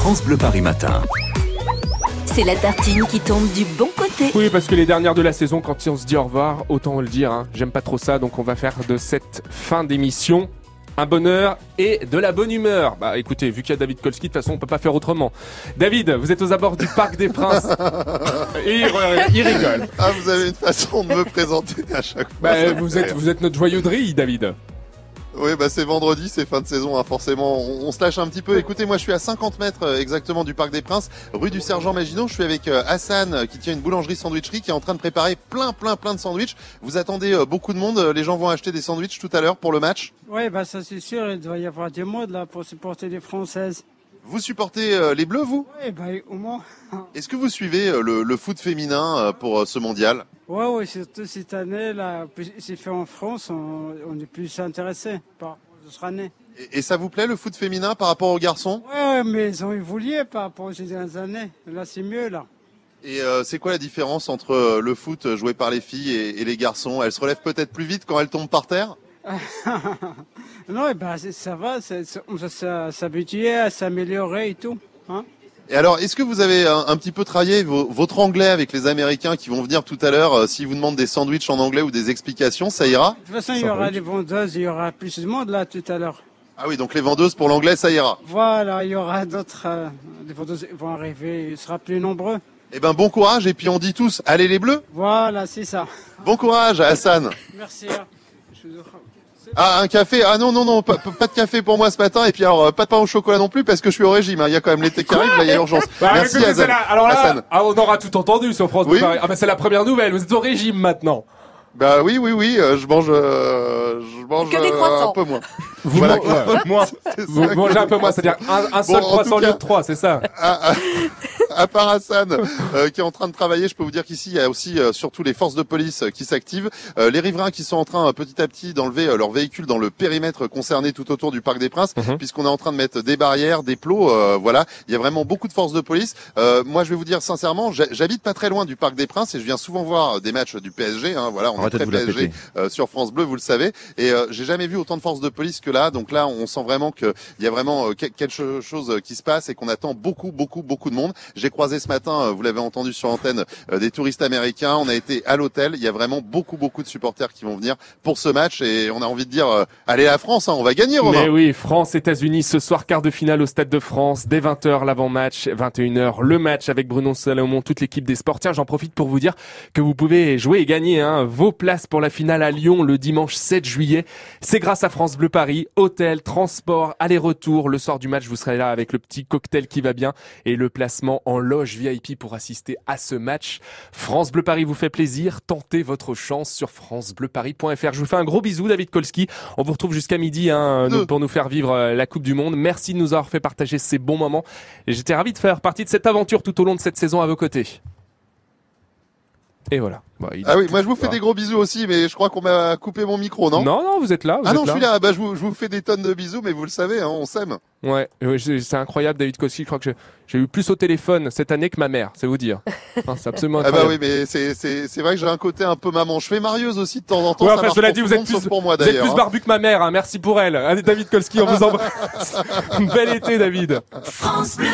France Bleu Paris Matin. C'est la tartine qui tombe du bon côté. Oui, parce que les dernières de la saison, quand on se dit au revoir, autant le dire, hein, j'aime pas trop ça, donc on va faire de cette fin d'émission un bonheur et de la bonne humeur. Bah écoutez, vu qu'il y a David Kolski, de toute façon on peut pas faire autrement. David, vous êtes aux abords du Parc des Princes. et il, il rigole. Ah, vous avez une façon de me présenter à chaque fois. Bah, vous êtes, vous êtes notre joyau de riz, David. Oui, bah c'est vendredi, c'est fin de saison, hein, forcément. On, on se lâche un petit peu. Écoutez, moi je suis à 50 mètres euh, exactement du Parc des Princes, rue du Sergent Maginot. Je suis avec euh, Hassan euh, qui tient une boulangerie sandwicherie qui est en train de préparer plein, plein, plein de sandwichs. Vous attendez beaucoup de monde. Les gens vont acheter des sandwichs tout à l'heure pour le match. Oui, bah ça c'est sûr, il doit y avoir du monde là pour supporter les Françaises. Vous supportez euh, les Bleus, vous? Oui, bah au moins. Est-ce que vous suivez euh, le, le foot féminin euh, pour ce mondial? Ouais, ouais, surtout cette année là, c'est fait en France, on, on est plus intéressé par notre année. et, et ça vous plaît le foot féminin par rapport aux garçons? Ouais, ouais, mais ils ont évolué par rapport aux dernières années. Là, c'est mieux là. Et euh, c'est quoi la différence entre le foot joué par les filles et, et les garçons? Elles se relèvent peut-être plus vite quand elles tombent par terre? non, et bah c'est- ça va, c'est- on s'habituer à s'améliorer et tout. Hein Et alors, est-ce que vous avez un, un petit peu travaillé vo- votre anglais avec les Américains qui vont venir tout à l'heure euh, S'ils vous demandent des sandwichs en anglais ou des explications, ça ira? De toute façon, il y aura les vendeuses, il y aura plus de monde là tout à l'heure. Ah oui, donc les vendeuses pour l'anglais, ça ira. Voilà, il y aura d'autres. euh, les vendeuses vont arriver, il sera plus nombreux. Eh ben, bon courage et puis on dit tous, allez les bleus Voilà, c'est ça. Bon courage, Hassan Merci. hein. Ah, un café Ah non, non, non, pas, pas de café pour moi ce matin et puis alors, euh, pas de pain au chocolat non plus parce que je suis au régime. hein. Il y a quand même l'été qui arrive, là, il y a urgence. Bah, Merci, écoutez, la- alors là, Hassan. ah, on aura tout entendu sur France Oui. Paris. Ah bah c'est la première nouvelle, vous êtes au régime maintenant. Bah oui, oui, oui, euh, je mange, euh, je mange Que des euh, croissants. un peu moins. Vous, Voilà. ouais, moins. Vous mangez que- un peu moins, c'est-à-dire un, un seul Bon, croissant au lieu de trois, c'est ça à, à- à part Hassan euh, qui est en train de travailler, je peux vous dire qu'ici il y a aussi euh, surtout les forces de police euh, qui s'activent, Euh, les riverains qui sont en train euh, petit à petit d'enlever euh, leurs véhicules dans le périmètre concerné tout autour du parc des Princes, Mhm. puisqu'on est en train de mettre des barrières, des plots. euh, voilà, il y a vraiment beaucoup de forces de police. Euh, moi, je vais vous dire sincèrement, j'ha- j'habite pas très loin du parc des Princes et je viens souvent voir des matchs du PSG. Hein, voilà, on est très PSG euh, sur France Bleu, vous le savez. Et euh, j'ai jamais vu autant de forces de police que là. Donc là, on sent vraiment qu'il y a vraiment euh, que- quelque chose qui se passe et qu'on attend beaucoup, beaucoup, beaucoup de monde. J'ai croisé ce matin, euh, vous l'avez entendu sur antenne, euh, des touristes américains. On a été à l'hôtel. Il y a vraiment beaucoup, beaucoup de supporters qui vont venir pour ce match et on a envie de dire, euh, allez la France, hein, on va gagner, Romain. Mais oui, France-États-Unis ce soir, quart de finale au Stade de France, dès 20h l'avant-match, 21h le match avec Bruno Salomon, toute l'équipe des sports. Tiens, j'en profite pour vous dire que vous pouvez jouer et gagner hein, vos places pour la finale à Lyon le dimanche 7 juillet. C'est grâce à France Bleu Paris, hôtel, transport, aller-retour. Le soir du match, vous serez là avec le petit cocktail qui va bien et le placement en loge VIP pour assister à ce match. France Bleu Paris vous fait plaisir. Tentez votre chance sur francebleuparis.fr. Je vous fais un gros bisou, David Kolski. On vous retrouve jusqu'à midi hein, pour nous faire vivre euh, la Coupe du Monde. Merci de nous avoir fait partager ces bons moments. J'étais ravi de faire partie de cette aventure tout au long de cette saison à vos côtés. Et voilà. Bah, il- Ah oui, moi je vous fais Ah. des gros bisous aussi, mais je crois qu'on m'a coupé mon micro, non? Non, non, vous êtes là. vous Ah non, êtes je suis là. Bah, je, vous, je vous fais des tonnes de bisous, mais vous le savez, hein, on s'aime. Ouais, c'est incroyable, David Koski. Je crois que j'ai- eu plus au téléphone cette année que ma mère, c'est vous dire. Hein, c'est absolument Ah incroyable. bah oui, mais c'est c'est c'est vrai que j'ai un côté un peu maman. Je fais marieuse aussi de temps en temps. Ouais, ça enfin, marche cela dit, vous êtes plus, sauf pour moi vous êtes plus barbu que ma mère. hein. Merci pour elle. Allez, David Kolski, on vous embrasse. Bel été, David. France Bleu.